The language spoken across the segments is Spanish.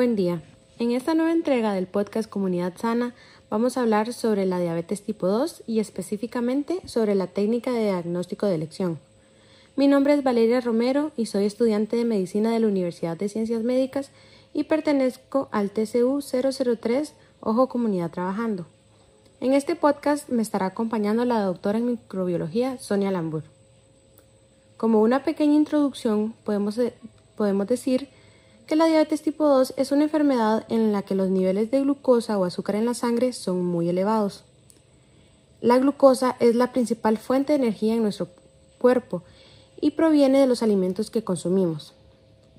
Buen día. En esta nueva entrega del podcast Comunidad Sana vamos a hablar sobre la diabetes tipo 2 y específicamente sobre la técnica de diagnóstico de elección. Mi nombre es Valeria Romero y soy estudiante de medicina de la Universidad de Ciencias Médicas y pertenezco al TCU 003 Ojo Comunidad Trabajando. En este podcast me estará acompañando la doctora en microbiología Sonia Lambur. Como una pequeña introducción, podemos, podemos decir que la diabetes tipo 2 es una enfermedad en la que los niveles de glucosa o azúcar en la sangre son muy elevados. La glucosa es la principal fuente de energía en nuestro cuerpo y proviene de los alimentos que consumimos.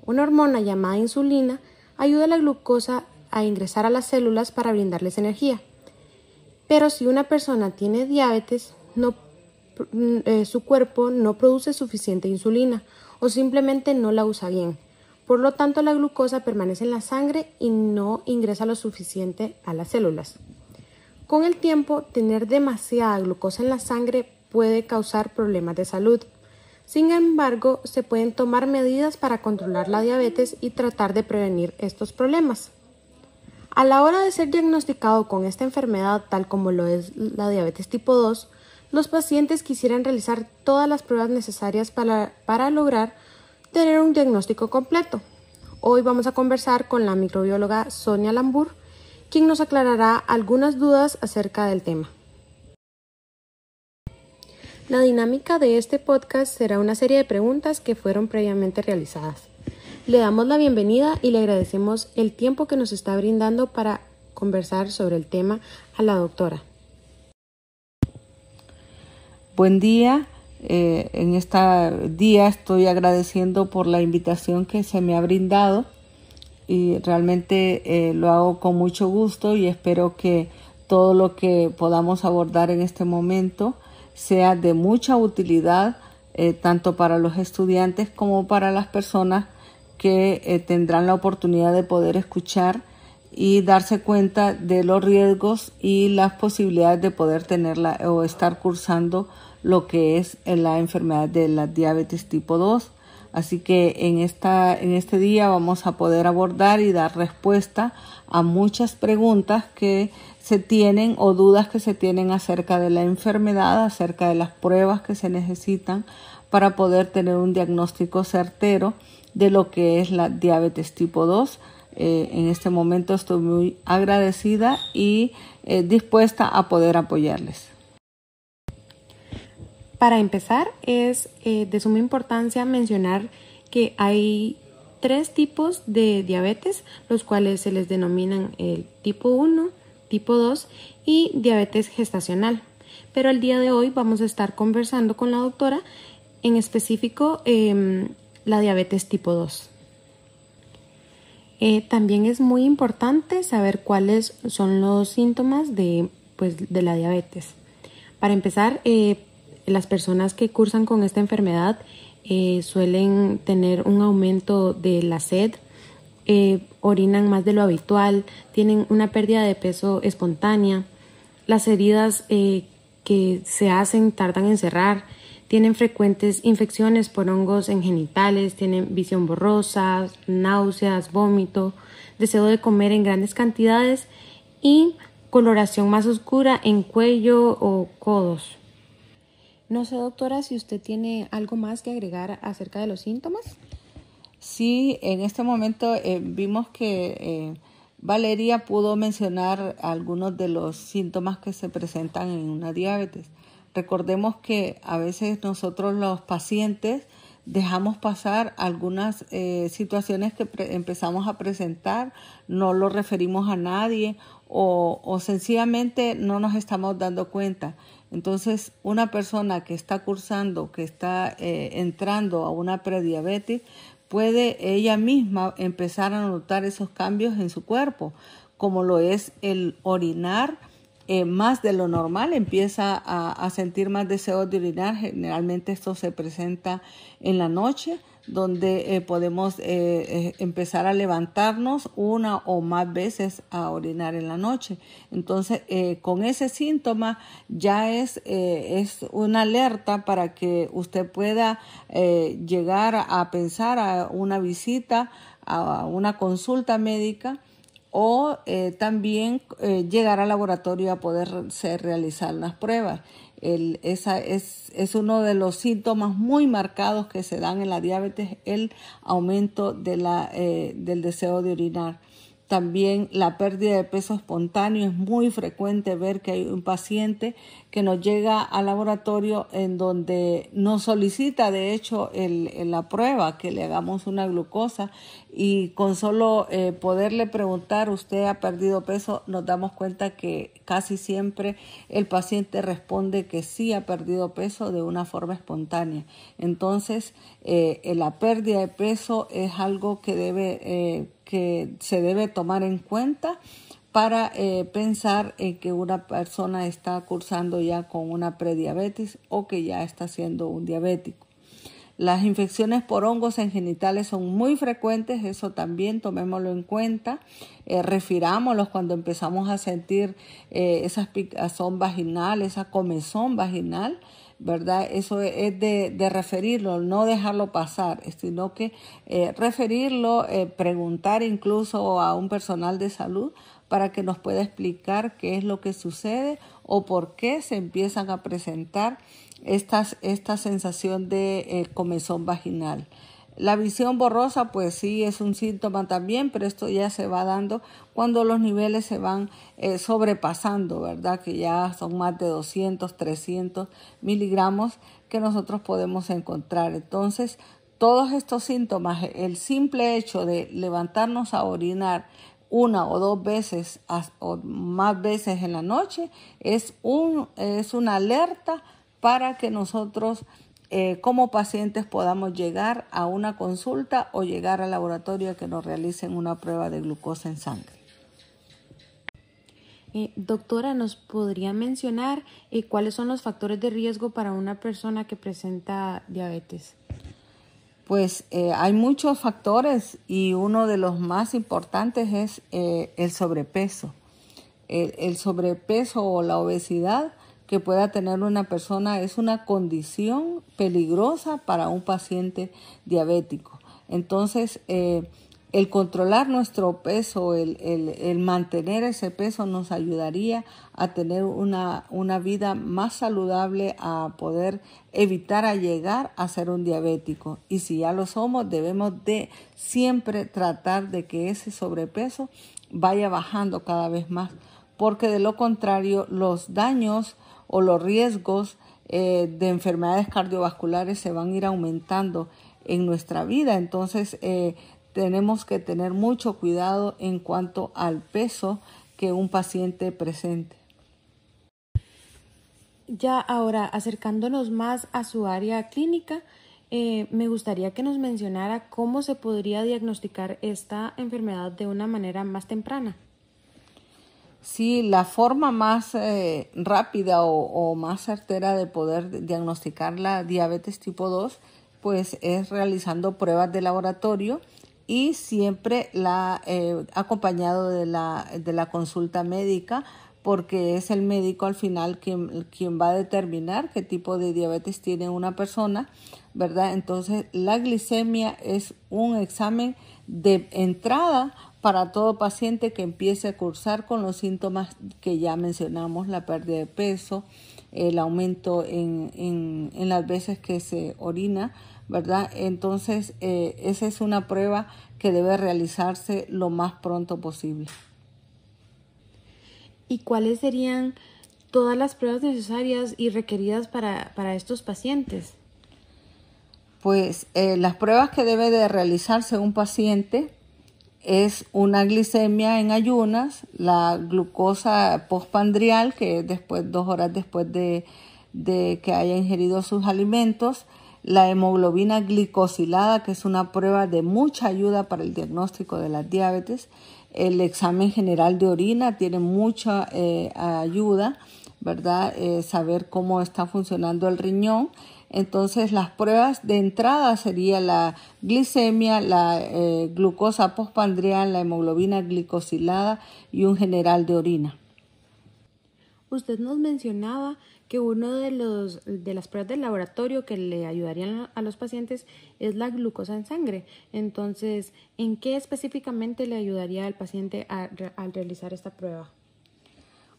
Una hormona llamada insulina ayuda a la glucosa a ingresar a las células para brindarles energía. Pero si una persona tiene diabetes, eh, su cuerpo no produce suficiente insulina o simplemente no la usa bien. Por lo tanto, la glucosa permanece en la sangre y no ingresa lo suficiente a las células. Con el tiempo, tener demasiada glucosa en la sangre puede causar problemas de salud. Sin embargo, se pueden tomar medidas para controlar la diabetes y tratar de prevenir estos problemas. A la hora de ser diagnosticado con esta enfermedad, tal como lo es la diabetes tipo 2, los pacientes quisieran realizar todas las pruebas necesarias para, para lograr tener un diagnóstico completo. Hoy vamos a conversar con la microbióloga Sonia Lambur, quien nos aclarará algunas dudas acerca del tema. La dinámica de este podcast será una serie de preguntas que fueron previamente realizadas. Le damos la bienvenida y le agradecemos el tiempo que nos está brindando para conversar sobre el tema a la doctora. Buen día, eh, en este día estoy agradeciendo por la invitación que se me ha brindado y realmente eh, lo hago con mucho gusto y espero que todo lo que podamos abordar en este momento sea de mucha utilidad eh, tanto para los estudiantes como para las personas que tendrán la oportunidad de poder escuchar y darse cuenta de los riesgos y las posibilidades de poder tenerla o estar cursando lo que es la enfermedad de la diabetes tipo 2. Así que en, esta, en este día vamos a poder abordar y dar respuesta a muchas preguntas que se tienen o dudas que se tienen acerca de la enfermedad, acerca de las pruebas que se necesitan para poder tener un diagnóstico certero de lo que es la diabetes tipo 2. Eh, en este momento estoy muy agradecida y eh, dispuesta a poder apoyarles. Para empezar, es eh, de suma importancia mencionar que hay tres tipos de diabetes, los cuales se les denominan el tipo 1, tipo 2 y diabetes gestacional. Pero el día de hoy vamos a estar conversando con la doctora, en específico em, la diabetes tipo 2. Eh, también es muy importante saber cuáles son los síntomas de, pues, de la diabetes. Para empezar, eh, las personas que cursan con esta enfermedad eh, suelen tener un aumento de la sed, eh, orinan más de lo habitual, tienen una pérdida de peso espontánea, las heridas eh, que se hacen tardan en cerrar, tienen frecuentes infecciones por hongos en genitales, tienen visión borrosa, náuseas, vómito, deseo de comer en grandes cantidades y coloración más oscura en cuello o codos. No sé, doctora, si usted tiene algo más que agregar acerca de los síntomas. Sí, en este momento eh, vimos que eh, Valeria pudo mencionar algunos de los síntomas que se presentan en una diabetes. Recordemos que a veces nosotros los pacientes dejamos pasar algunas eh, situaciones que empezamos a presentar, no lo referimos a nadie o, o sencillamente no nos estamos dando cuenta. Entonces, una persona que está cursando, que está eh, entrando a una prediabetes, puede ella misma empezar a notar esos cambios en su cuerpo, como lo es el orinar eh, más de lo normal, empieza a, a sentir más deseos de orinar. Generalmente esto se presenta en la noche, donde eh, podemos eh, eh, empezar a levantarnos una o más veces a orinar en la noche. Entonces, con ese síntoma ya es, es una alerta para que usted pueda llegar a pensar a una visita, a una consulta médica o también llegar al laboratorio a poder realizar las pruebas. El, esa es, es, uno de los síntomas muy marcados que se dan en la diabetes, el aumento de la, eh, del deseo de orinar. También la pérdida de peso espontáneo. Es muy frecuente ver que hay un paciente que nos llega al laboratorio en donde nos solicita de hecho el, la prueba que le hagamos una glucosa. Y con solo eh, poderle preguntar usted ha perdido peso nos damos cuenta que casi siempre el paciente responde que sí ha perdido peso de una forma espontánea. Entonces eh, la pérdida de peso es algo que debe eh, que se debe tomar en cuenta para eh, pensar en que una persona está cursando ya con una prediabetes o que ya está siendo un diabético. Las infecciones por hongos en genitales son muy frecuentes, eso también tomémoslo en cuenta. Eh, refirámoslos cuando empezamos a sentir eh, esa picazón vaginal, esa comezón vaginal. ¿Verdad? Eso es de, referirlo, no dejarlo pasar, sino que eh, referirlo, eh, preguntar incluso a un personal de salud para que nos pueda explicar qué es lo que sucede o por qué se empiezan a presentar estas, esta sensación de eh, comezón vaginal. La visión borrosa, pues sí, es un síntoma también, pero esto ya se va dando cuando los niveles se van eh, sobrepasando, ¿verdad? Que ya son más de 200, 300 miligramos que nosotros podemos encontrar. Entonces, todos estos síntomas, el simple hecho de levantarnos a orinar una o dos veces o más veces en la noche, es, un, es una alerta para que nosotros eh, como pacientes podamos llegar a una consulta o llegar al laboratorio a que nos realicen una prueba de glucosa en sangre. Eh, doctora, ¿nos podría mencionar eh, cuáles son los factores de riesgo para una persona que presenta diabetes? Pues hay muchos factores y uno de los más importantes es el sobrepeso. el sobrepeso o la obesidad que pueda tener una persona es una condición peligrosa para un paciente diabético. Entonces, eh, el controlar nuestro peso, el, mantener ese peso nos ayudaría a tener una, una, vida más saludable, a poder evitar llegar a ser un diabético. Y si ya lo somos, debemos de siempre tratar de que ese sobrepeso vaya bajando cada vez más, porque de lo contrario los daños o los riesgos eh, de enfermedades cardiovasculares se van a ir aumentando en nuestra vida. Entonces eh, tenemos que tener mucho cuidado en cuanto al peso que un paciente presente. Ya ahora, acercándonos más a su área clínica, eh, me gustaría que nos mencionara cómo se podría diagnosticar esta enfermedad de una manera más temprana. Sí, la forma más eh, rápida o, más certera de poder diagnosticar la diabetes tipo 2, pues es realizando pruebas de laboratorio y siempre la eh, acompañado de la, de la consulta médica porque es el médico al final quien, quien va a determinar qué tipo de diabetes tiene una persona, ¿verdad? Entonces la glicemia es un examen de entrada para todo paciente que empiece a cursar con los síntomas que ya mencionamos, la pérdida de peso, el aumento en, en, las veces que se orina, ¿verdad? Entonces, eh, esa es una prueba que debe realizarse lo más pronto posible. ¿Y cuáles serían todas las pruebas necesarias y requeridas para, estos pacientes? Pues eh, las pruebas que debe de realizarse un paciente es una glicemia en ayunas, la glucosa postpandrial, que es después, dos horas después de, que haya ingerido sus alimentos, la hemoglobina glicosilada, que es una prueba de mucha ayuda para el diagnóstico de la diabetes, el examen general de orina tiene mucha eh, ayuda, ¿verdad? Eh, saber cómo está funcionando el riñón Entonces las pruebas de entrada sería la glicemia, la eh, glucosa postpandrial, la hemoglobina glicosilada y un general de orina. Usted nos mencionaba que uno de los de las pruebas del laboratorio que le ayudarían a los pacientes es la glucosa en sangre. Entonces, ¿en qué específicamente le ayudaría al paciente al realizar esta prueba?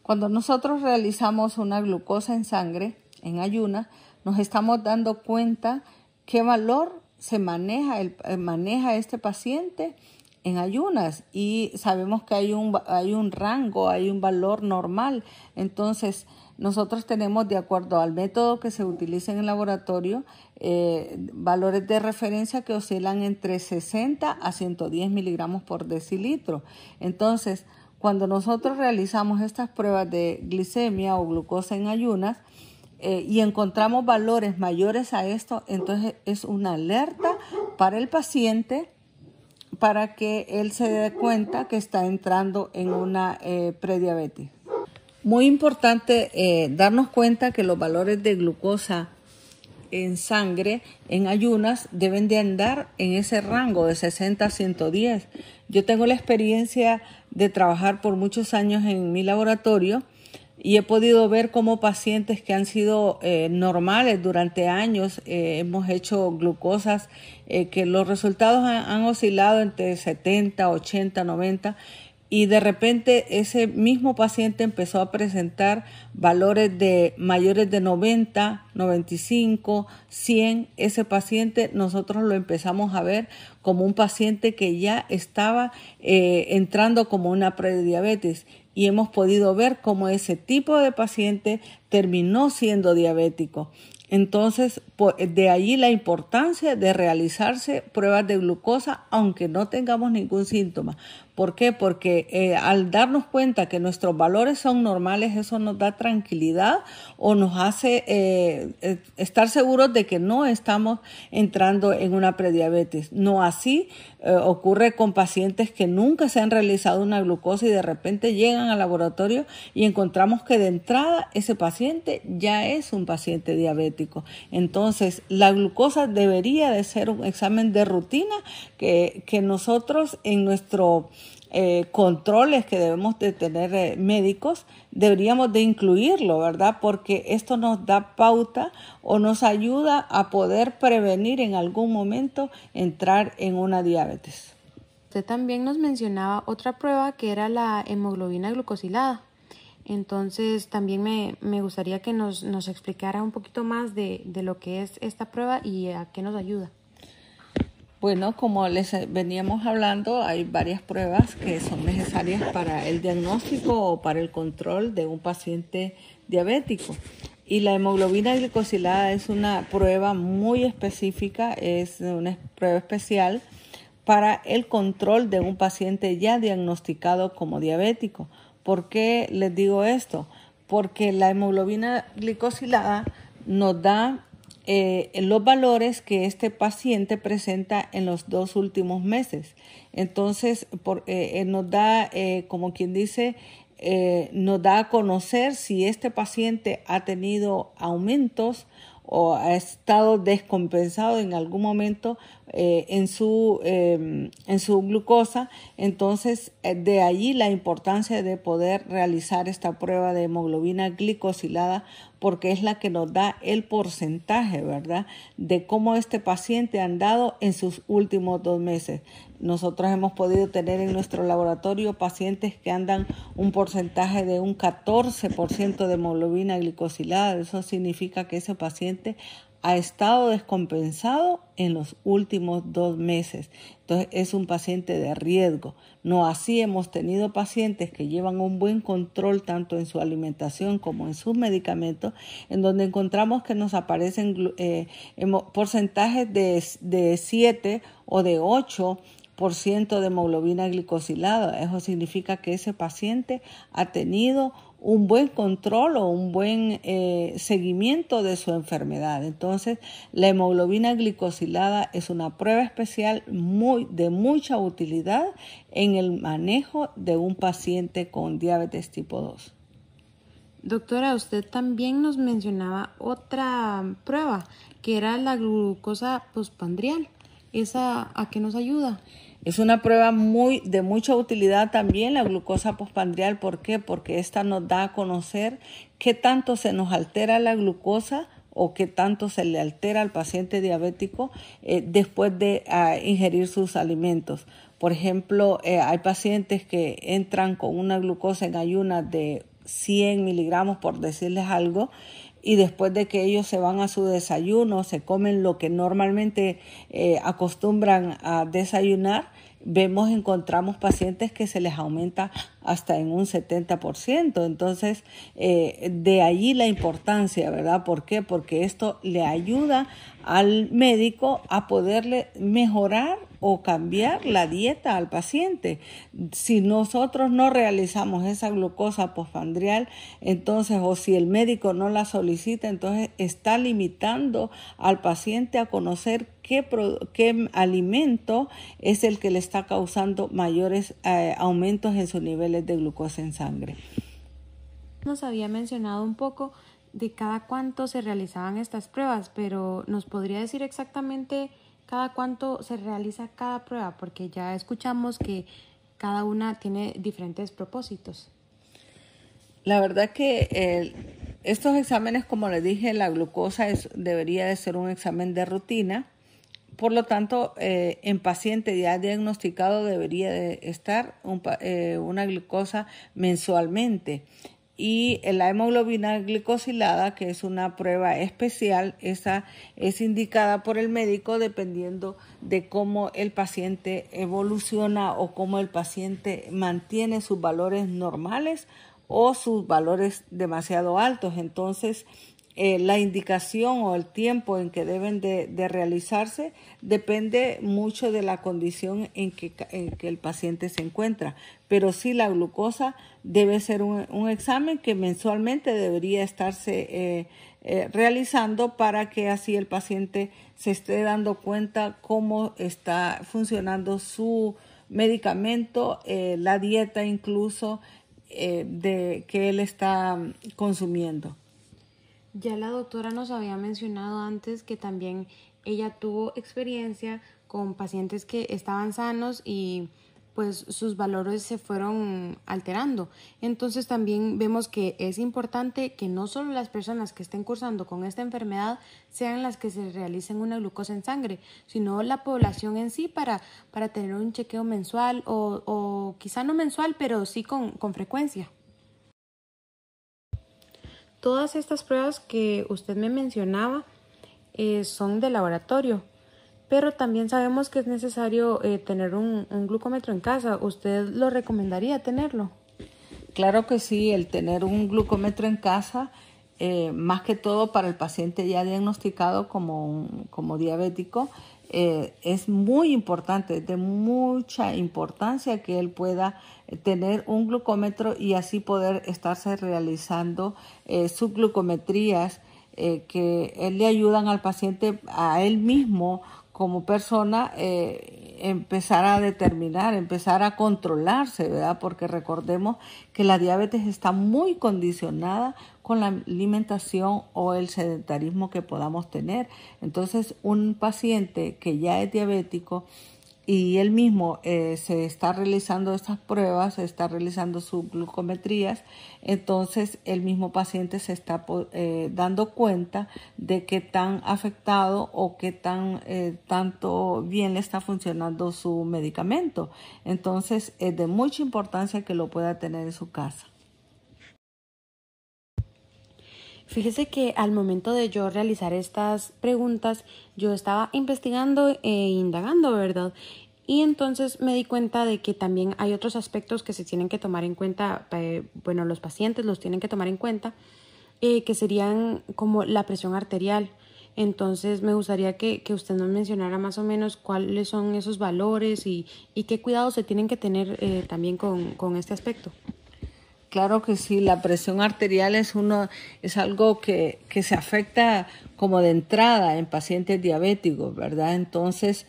Cuando nosotros realizamos una glucosa en sangre en ayunas, nos estamos dando cuenta qué valor se maneja, el, eh, maneja este paciente en ayunas y sabemos que hay un, hay un rango, hay un valor normal. Entonces, nosotros tenemos, de acuerdo al método que se utiliza en el laboratorio, eh, valores de referencia que oscilan entre 60 a 110 miligramos por decilitro. Entonces, cuando nosotros realizamos estas pruebas de glicemia o glucosa en ayunas eh, y encontramos valores mayores a esto, entonces es una alerta para el paciente para que él se dé cuenta que está entrando en una eh, prediabetes. Muy importante eh, darnos cuenta que los valores de glucosa en sangre en ayunas deben de andar en ese rango de 60 a 110. Yo tengo la experiencia de trabajar por muchos años en mi laboratorio y he podido ver cómo pacientes que han sido eh, normales durante años, eh, hemos hecho glucosas, eh, que los resultados han, han, oscilado entre 70, 80, 90 y de repente ese mismo paciente empezó a presentar valores de mayores de 90, 95, 100. Ese paciente nosotros lo empezamos a ver como un paciente que ya estaba entrando como una prediabetes y hemos podido ver cómo ese tipo de paciente terminó siendo diabético. Entonces, de allí la importancia de realizarse pruebas de glucosa aunque no tengamos ningún síntoma. ¿Por qué? Porque eh, al darnos cuenta que nuestros valores son normales, eso nos da tranquilidad o nos hace eh, eh, estar seguros de que no estamos entrando en una prediabetes. No así ocurre con pacientes que nunca se han realizado una glucosa y de repente llegan al laboratorio y encontramos que de entrada ese paciente ya es un paciente diabético. Entonces, la glucosa debería de ser un examen de rutina que, que nosotros en nuestro eh, controles que debemos de tener eh, médicos, deberíamos de incluirlo, ¿verdad? Porque esto nos da pauta o nos ayuda a poder prevenir en algún momento entrar en una diabetes. Usted también nos mencionaba otra prueba que era la hemoglobina glucosilada. Entonces también me, me gustaría que nos, nos, explicara un poquito más de, de lo que es esta prueba y a qué nos ayuda. Bueno, como les veníamos hablando, hay varias pruebas que son necesarias para el diagnóstico o para el control de un paciente diabético. Y la hemoglobina glicosilada es una prueba muy específica, es una prueba especial para el control de un paciente ya diagnosticado como diabético. ¿Por qué les digo esto? Porque la hemoglobina glicosilada nos da eh, los valores que este paciente presenta en los dos últimos meses. Entonces, por, eh, eh, nos da, como quien dice, nos da a conocer si este paciente ha tenido aumentos o ha estado descompensado en algún momento en, su, em, en su glucosa. Entonces, de allí la importancia de poder realizar esta prueba de hemoglobina glicosilada porque es la que nos da el porcentaje, ¿verdad?, de cómo este paciente ha andado en sus últimos dos meses. Nosotros hemos podido tener en nuestro laboratorio pacientes que andan un porcentaje de un 14% de hemoglobina glicosilada. Eso significa que ese paciente ha estado descompensado en los últimos dos meses. Entonces es un paciente de riesgo. No así hemos tenido pacientes que llevan un buen control tanto en su alimentación como en sus medicamentos, en donde encontramos que nos aparecen eh, porcentajes de, de 7 o de 8 de hemoglobina glicosilada. Eso significa que ese paciente ha tenido un buen control o un buen eh, seguimiento de su enfermedad. Entonces, la hemoglobina glicosilada es una prueba especial muy, de mucha utilidad en el manejo de un paciente con diabetes tipo 2. Doctora, usted también nos mencionaba otra prueba, que era la glucosa postpandrial. ¿Esa a qué nos ayuda? Es una prueba muy de mucha utilidad también la glucosa postpandrial. ¿Por qué? Porque esta nos da a conocer qué tanto se nos altera la glucosa o qué tanto se le altera al paciente diabético eh, después de ah, ingerir sus alimentos. Por ejemplo, eh, hay pacientes que entran con una glucosa en ayunas de 100 miligramos, por decirles algo, y después de que ellos se van a su desayuno, se comen lo que normalmente eh, acostumbran a desayunar, vemos, encontramos pacientes que se les aumenta hasta en un 70%. Entonces, eh, de allí la importancia, ¿verdad? ¿Por qué? Porque esto le ayuda al médico a poderle mejorar o cambiar la dieta al paciente. Si nosotros no realizamos esa glucosa postpandrial, entonces, o si el médico no la solicita, entonces está limitando al paciente a conocer qué, qué alimento es el que le está causando mayores eh, aumentos en sus niveles de glucosa en sangre. Nos había mencionado un poco de cada cuánto se realizaban estas pruebas, pero ¿nos podría decir exactamente cada cuánto se realiza cada prueba, porque ya escuchamos que cada una tiene diferentes propósitos. La verdad que estos exámenes, como les dije, la glucosa es, debería de ser un examen de rutina. Por lo tanto, eh, en paciente ya diagnosticado debería de estar eh, una glucosa mensualmente y la hemoglobina glicosilada, que es una prueba especial, esa es indicada por el médico dependiendo de cómo el paciente evoluciona o cómo el paciente mantiene sus valores normales o sus valores demasiado altos. Entonces, eh, la indicación o el tiempo en que deben de, realizarse depende mucho de la condición en que, el paciente se encuentra. Pero sí la glucosa debe ser un, examen que mensualmente debería estarse eh, eh, realizando para que así el paciente se esté dando cuenta cómo está funcionando su medicamento, la dieta incluso de que él está consumiendo. Ya la doctora nos había mencionado antes que también ella tuvo experiencia con pacientes que estaban sanos y pues sus valores se fueron alterando. Entonces también vemos que es importante que no solo las personas que estén cursando con esta enfermedad sean las que se realicen una glucosa en sangre, sino la población en sí para, para tener un chequeo mensual o, o quizá no mensual, pero sí con, con frecuencia. Todas estas pruebas que usted me mencionaba eh, son de laboratorio, pero también sabemos que es necesario eh, tener un, glucómetro en casa. ¿Usted lo recomendaría tenerlo? Claro que sí, el tener un glucómetro en casa, eh, más que todo para el paciente ya diagnosticado como, como diabético, eh, es muy importante, de mucha importancia que él pueda tener un glucómetro y así poder estarse realizando eh, sus glucometrías eh, que le ayudan al paciente a él mismo como persona eh, empezar a determinar, empezar a controlarse, ¿verdad? Porque recordemos que la diabetes está muy condicionada con la alimentación o el sedentarismo que podamos tener. Entonces, un paciente que ya es diabético y él mismo eh, se está realizando estas pruebas, se está realizando sus glucometrías, entonces el mismo paciente se está eh, dando cuenta de qué tan afectado o qué tan eh, tanto bien le está funcionando su medicamento. Entonces es de mucha importancia que lo pueda tener en su casa. Fíjese que al momento de yo realizar estas preguntas, yo estaba investigando e indagando, ¿verdad? Y entonces me di cuenta de que también hay otros aspectos que se tienen que tomar en cuenta, eh, bueno, los pacientes los tienen que tomar en cuenta, eh, que serían como la presión arterial. Entonces me gustaría que, que, usted nos mencionara más o menos cuáles son esos valores y, y qué cuidados se tienen que tener eh, también con, con este aspecto. Claro que sí, la presión arterial es uno, es algo que, que se afecta como de entrada en pacientes diabéticos, ¿verdad? Entonces,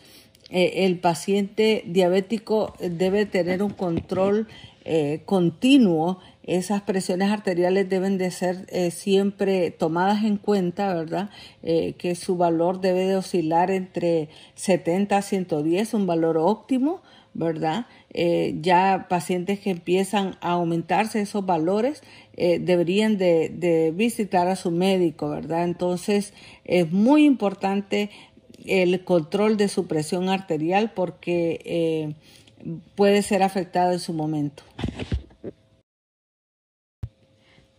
eh, el paciente diabético debe tener un control eh, continuo, esas presiones arteriales deben de ser eh, siempre tomadas en cuenta, ¿verdad? Eh, que su valor debe de oscilar entre 70 a 110, un valor óptimo, ¿verdad? ya pacientes que empiezan a aumentarse esos valores deberían de, visitar a su médico, ¿verdad? Entonces es muy importante el control de su presión arterial porque puede ser afectado en su momento.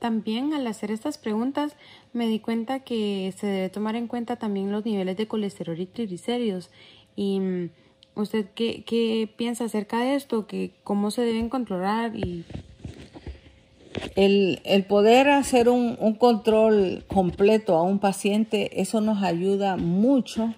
También al hacer estas preguntas me di cuenta que se debe tomar en cuenta también los niveles de colesterol y triglicéridos. ¿Y mm, usted qué, qué piensa acerca de esto? ¿Que ¿Cómo se deben controlar? Y... El, el poder hacer un, un, control completo a un paciente, eso nos ayuda mucho,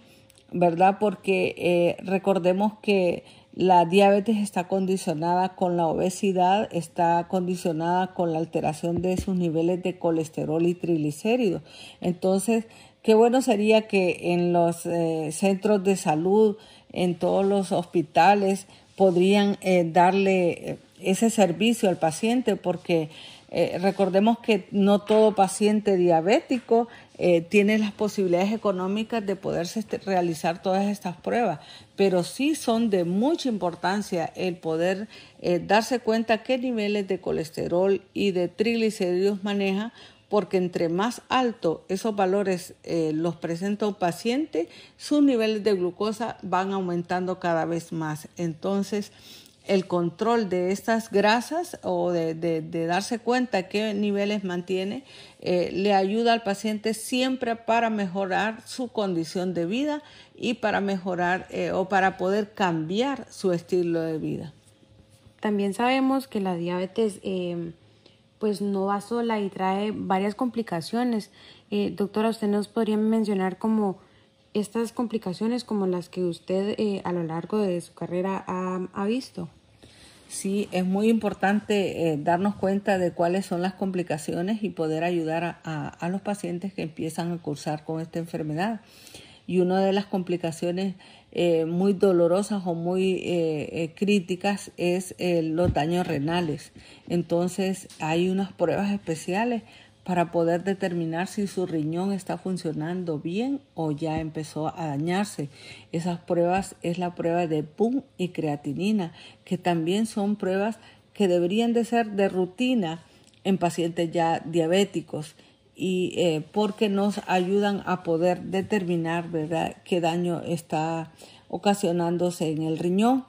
¿verdad? Porque eh, recordemos que la diabetes está condicionada con la obesidad, está condicionada con la alteración de sus niveles de colesterol y triglicéridos. Entonces, qué bueno sería que en los eh, centros de salud, en todos los hospitales, podrían eh, darle eh, ese servicio al paciente porque recordemos que no todo paciente diabético eh, tiene las posibilidades económicas de poderse este, realizar todas estas pruebas, pero sí son de mucha importancia el poder eh, darse cuenta qué niveles de colesterol y de triglicéridos maneja, porque entre más alto esos valores eh, los presenta un paciente, sus niveles de glucosa van aumentando cada vez más. Entonces, el control de estas grasas o de, darse cuenta qué niveles mantiene, eh, le ayuda al paciente siempre para mejorar su condición de vida y para mejorar eh, o para poder cambiar su estilo de vida. También sabemos que la diabetes pues no va sola y trae varias complicaciones. Eh, doctora, usted nos podría mencionar como estas complicaciones como las que usted a lo largo de su carrera ha visto. Sí, es muy importante eh, darnos cuenta de cuáles son las complicaciones y poder ayudar a, los pacientes que empiezan a cursar con esta enfermedad. Y una de las complicaciones eh, muy dolorosas o muy eh, críticas es los daños renales. Entonces hay unas pruebas especiales para poder determinar si su riñón está funcionando bien o ya empezó a dañarse. Esas pruebas es la prueba de PUM y creatinina, que también son pruebas que deberían de ser de rutina en pacientes ya diabéticos y eh, porque nos ayudan a poder determinar ¿verdad? qué daño está ocasionándose en el riñón.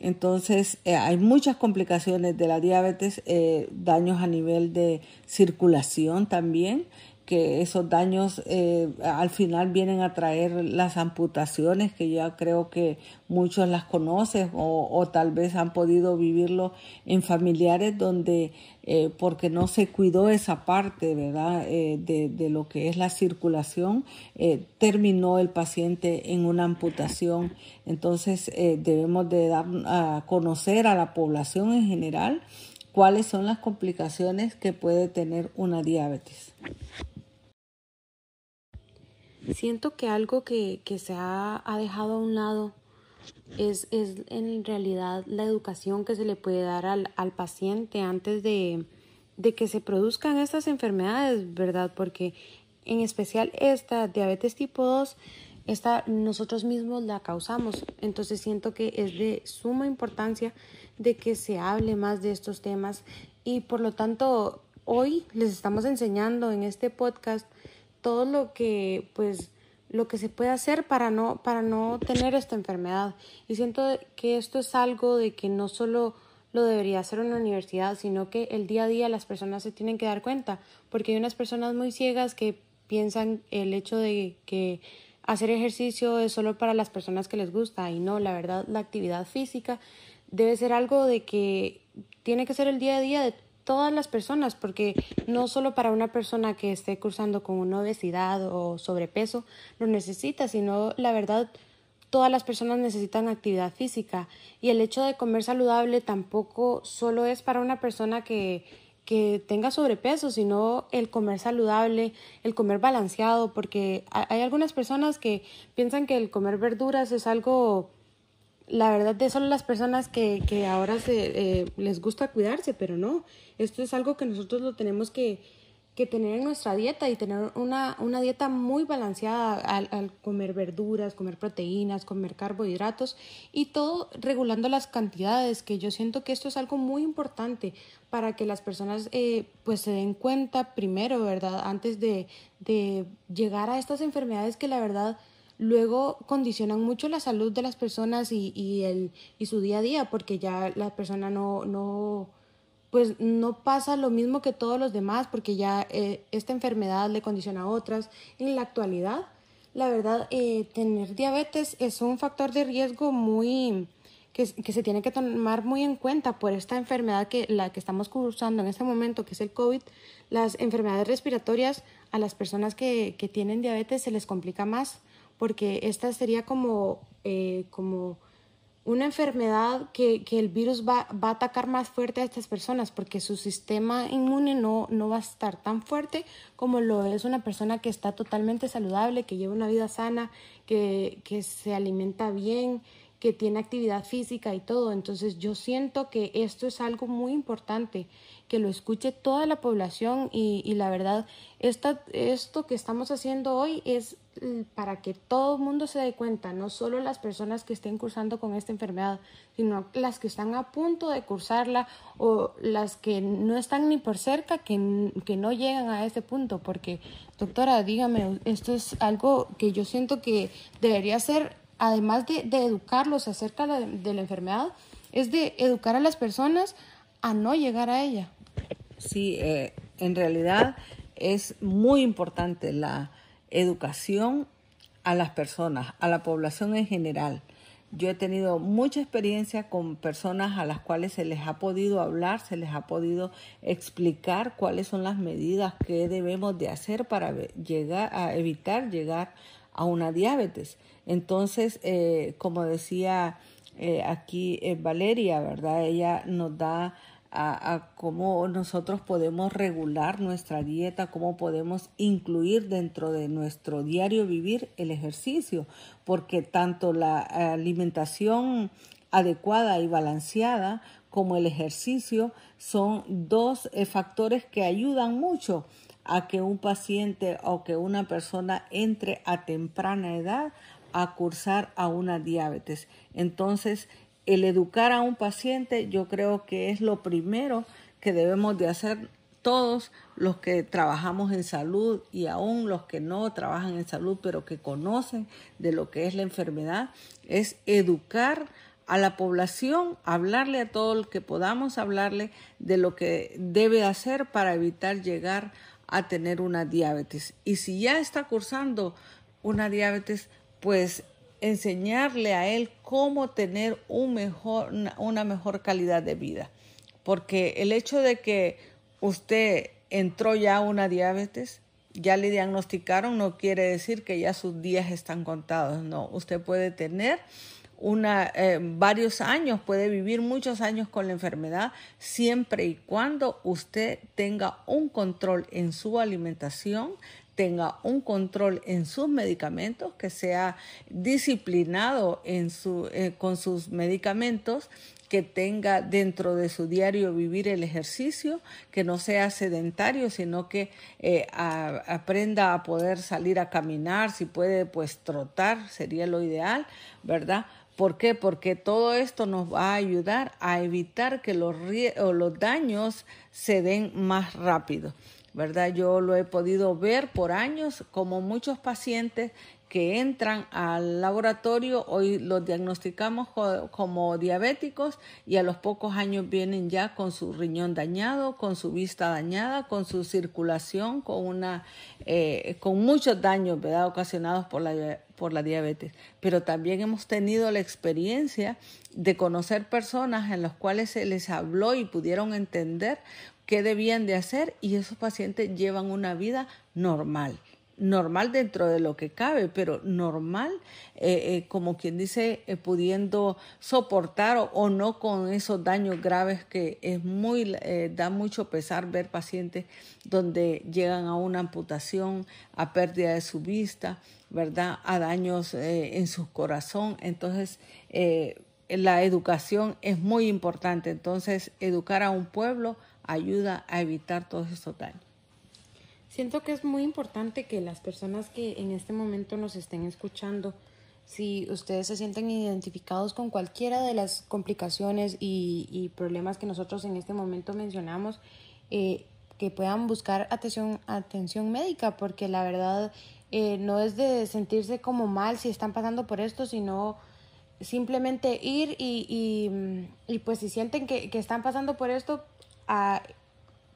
Entonces, eh, hay muchas complicaciones de la diabetes, eh, daños a nivel de circulación también, que esos daños eh, al final vienen a traer las amputaciones, que ya creo que muchos las conocen o, tal vez han podido vivirlo en familiares donde eh, porque no se cuidó esa parte, ¿verdad? Eh, de, de, lo que es la circulación, terminó el paciente en una amputación. Entonces debemos de dar a conocer a la población en general cuáles son las complicaciones que puede tener una diabetes. Siento que algo que, que se ha, ha, dejado a un lado es, es, en realidad la educación que se le puede dar al, al paciente antes de, de que se produzcan estas enfermedades, ¿verdad? Porque en especial esta diabetes tipo 2, esta nosotros mismos la causamos. Entonces siento que es de suma importancia de que se hable más de estos temas y por lo tanto hoy les estamos enseñando en este podcast todo lo que pues lo que se puede hacer para no para no tener esta enfermedad. Y siento que esto es algo de que no solo lo debería hacer una universidad sino que el día a día las personas se tienen que dar cuenta porque hay unas personas muy ciegas que piensan el hecho de que hacer ejercicio es solo para las personas que les gusta y no la verdad la actividad física debe ser algo de que tiene que ser el día a día de todas las personas, porque no solo para una persona que esté cursando con una obesidad o sobrepeso lo necesita, sino la verdad todas las personas necesitan actividad física. Y el hecho de comer saludable tampoco solo es para una persona que que tenga sobrepeso, sino el comer saludable, el comer balanceado, porque hay algunas personas que piensan que el comer verduras es algo la verdad de solo las personas que, que ahora se, eh, les gusta cuidarse, pero no, esto es algo que nosotros lo tenemos que, que tener en nuestra dieta y tener una, una dieta muy balanceada al, comer verduras, comer proteínas, comer carbohidratos y todo regulando las cantidades, que yo siento que esto es algo muy importante para que las personas eh, pues se den cuenta primero, ¿verdad? Antes de, de llegar a estas enfermedades que la verdad luego condicionan mucho la salud de las personas y, y, el, y su día a día, porque ya la persona no, no pues no pasa lo mismo que todos los demás porque ya eh, esta enfermedad le condiciona a otras. En la actualidad, la verdad, eh, tener diabetes es un factor de riesgo muy que, que, se tiene que tomar muy en cuenta por esta enfermedad que la que estamos cursando en este momento, que es el COVID. Las enfermedades respiratorias a las personas que, que tienen diabetes se les complica más porque esta sería como, eh, como una enfermedad que, que el virus va, va, a atacar más fuerte a estas personas porque su sistema inmune no, no va a estar tan fuerte como lo es una persona que está totalmente saludable, que lleva una vida sana, que, que se alimenta bien, que tiene actividad física y todo. Entonces yo siento que esto es algo muy importante, que lo escuche toda la población y, y la verdad, esta, esto que estamos haciendo hoy es para que todo el mundo se dé cuenta, no solo las personas que estén cursando con esta enfermedad, sino las que están a punto de cursarla o las que no están ni por cerca, que, que no llegan a ese punto. Porque, doctora, dígame, esto es algo que yo siento que debería ser además de, educarlos acerca de, la enfermedad, es de educar a las personas a no llegar a ella. Sí, eh, en realidad es muy importante la educación a las personas, a la población en general. Yo he tenido mucha experiencia con personas a las cuales se les ha podido hablar, se les ha podido explicar cuáles son las medidas que debemos de hacer para llegar a evitar llegar a una diabetes. Entonces, eh, como decía eh, aquí eh, Valeria, ¿verdad? Ella nos da a, cómo nosotros podemos regular nuestra dieta, cómo podemos incluir dentro de nuestro diario vivir el ejercicio, porque tanto la alimentación adecuada y balanceada como el ejercicio son dos factores que ayudan mucho a que un paciente o que una persona entre a temprana edad a cursar a una diabetes. Entonces, el educar a un paciente yo creo que es lo primero que debemos de hacer todos los que trabajamos en salud y aún los que no trabajan en salud pero que conocen de lo que es la enfermedad, es educar a la población, hablarle a todo el que podamos hablarle de lo que debe hacer para evitar llegar a tener una diabetes. Y si ya está cursando una diabetes, pues enseñarle a él cómo tener una mejor calidad de vida. Porque el hecho de que usted entró ya a una diabetes, ya le diagnosticaron, no quiere decir que ya sus días están contados. No, usted puede tener una, eh, varios años, puede vivir muchos años con la enfermedad, siempre y cuando usted tenga un control en su alimentación, tenga un control en sus medicamentos, que sea disciplinado eh, con sus medicamentos, que tenga dentro de su diario vivir el ejercicio, que no sea sedentario, sino que eh, aprenda a poder salir a caminar, si puede pues trotar, sería lo ideal, ¿verdad? ¿Por qué? Porque todo esto nos va a ayudar a evitar que los daños se den más rápido. ¿Verdad? Yo lo he podido ver por años como muchos pacientes que entran al laboratorio, hoy los diagnosticamos como diabéticos y a los pocos años vienen ya con su riñón dañado, con su vista dañada, con su circulación, con, una, eh, con muchos daños ¿verdad? ocasionados por la, por la diabetes. Pero también hemos tenido la experiencia de conocer personas en las cuales se les habló y pudieron entender qué debían de hacer y esos pacientes llevan una vida normal normal dentro de lo que cabe, pero normal, eh, eh, como quien dice, eh, pudiendo soportar o, no con esos daños graves que es muy, da mucho pesar ver pacientes donde llegan a una amputación, a pérdida de su vista, ¿verdad? A daños en su corazón. Entonces, la educación es muy importante. Entonces, educar a un pueblo ayuda a evitar todos estos daños. Siento que es muy importante que las personas que en este momento nos estén escuchando, si ustedes se sienten identificados con cualquiera de las complicaciones y, problemas que nosotros en este momento mencionamos, eh, que puedan buscar atención, atención médica, porque la verdad eh, no es de sentirse como mal si están pasando por esto, sino simplemente ir y, y, pues si sienten que, que, están pasando por esto, ah,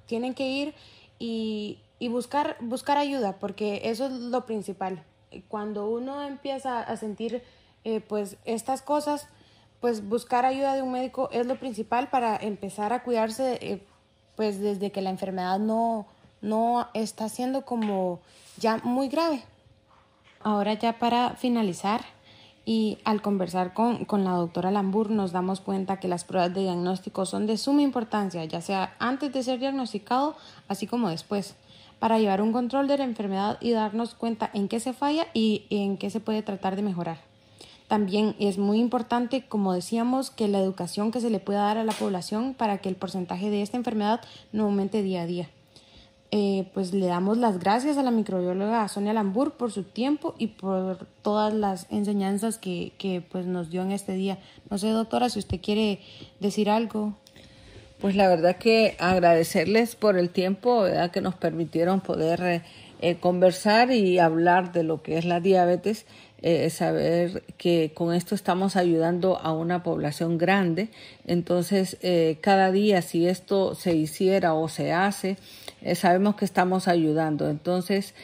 tienen que ir y, y buscar, buscar ayuda, porque eso es lo principal. Cuando uno empieza a sentir eh, pues estas cosas, pues buscar ayuda de un médico es lo principal para empezar a cuidarse eh, pues desde que la enfermedad no, no está siendo como ya muy grave. Ahora ya para finalizar, y al conversar con, con, la doctora Lambur nos damos cuenta que las pruebas de diagnóstico son de suma importancia, ya sea antes de ser diagnosticado, así como después para llevar un control de la enfermedad y darnos cuenta en qué se falla y en qué se puede tratar de mejorar. También es muy importante, como decíamos, que la educación que se le pueda dar a la población para que el porcentaje de esta enfermedad no aumente día a día. Eh, pues le damos las gracias a la microbióloga Sonia Lambur por su tiempo y por todas las enseñanzas que, que pues nos dio en este día. No sé, doctora, si usted quiere decir algo. Pues la verdad que agradecerles por el tiempo que nos permitieron poder eh, eh, conversar y hablar de lo que es la diabetes, eh, saber que con esto estamos ayudando a una población grande. Entonces, cada día si esto se hiciera o se hace, sabemos que estamos ayudando. Entonces,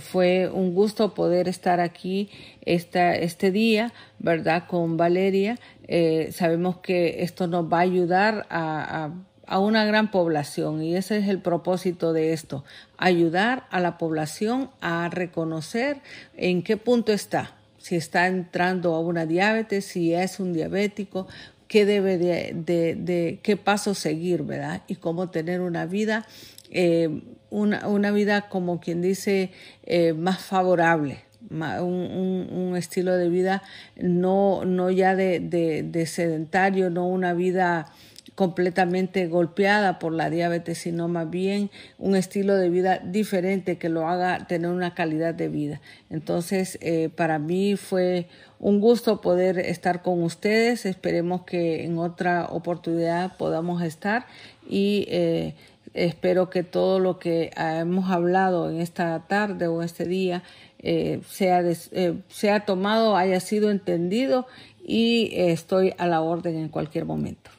fue un gusto poder estar aquí esta, este día, ¿verdad? Con Valeria eh, sabemos que esto nos va a ayudar a, una gran población y ese es el propósito de esto, ayudar a la población a reconocer en qué punto está, si está entrando a una diabetes, si es un diabético, qué debe de, de, qué paso seguir, ¿verdad? Y cómo tener una vida, eh, una, una, vida como quien dice, eh, más favorable, un, un, estilo de vida no, no ya de, de, sedentario, no una vida completamente golpeada por la diabetes, sino más bien un estilo de vida diferente que lo haga tener una calidad de vida. Entonces, eh, para mí fue un gusto poder estar con ustedes. Esperemos que en otra oportunidad podamos estar y eh, espero que todo lo que hemos hablado en esta tarde o este día eh, sea, eh, sea tomado, haya sido entendido y eh, estoy a la orden en cualquier momento.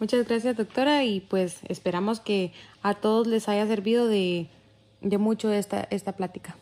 Muchas gracias doctora y pues esperamos que a todos les haya servido de, de mucho esta, esta plática.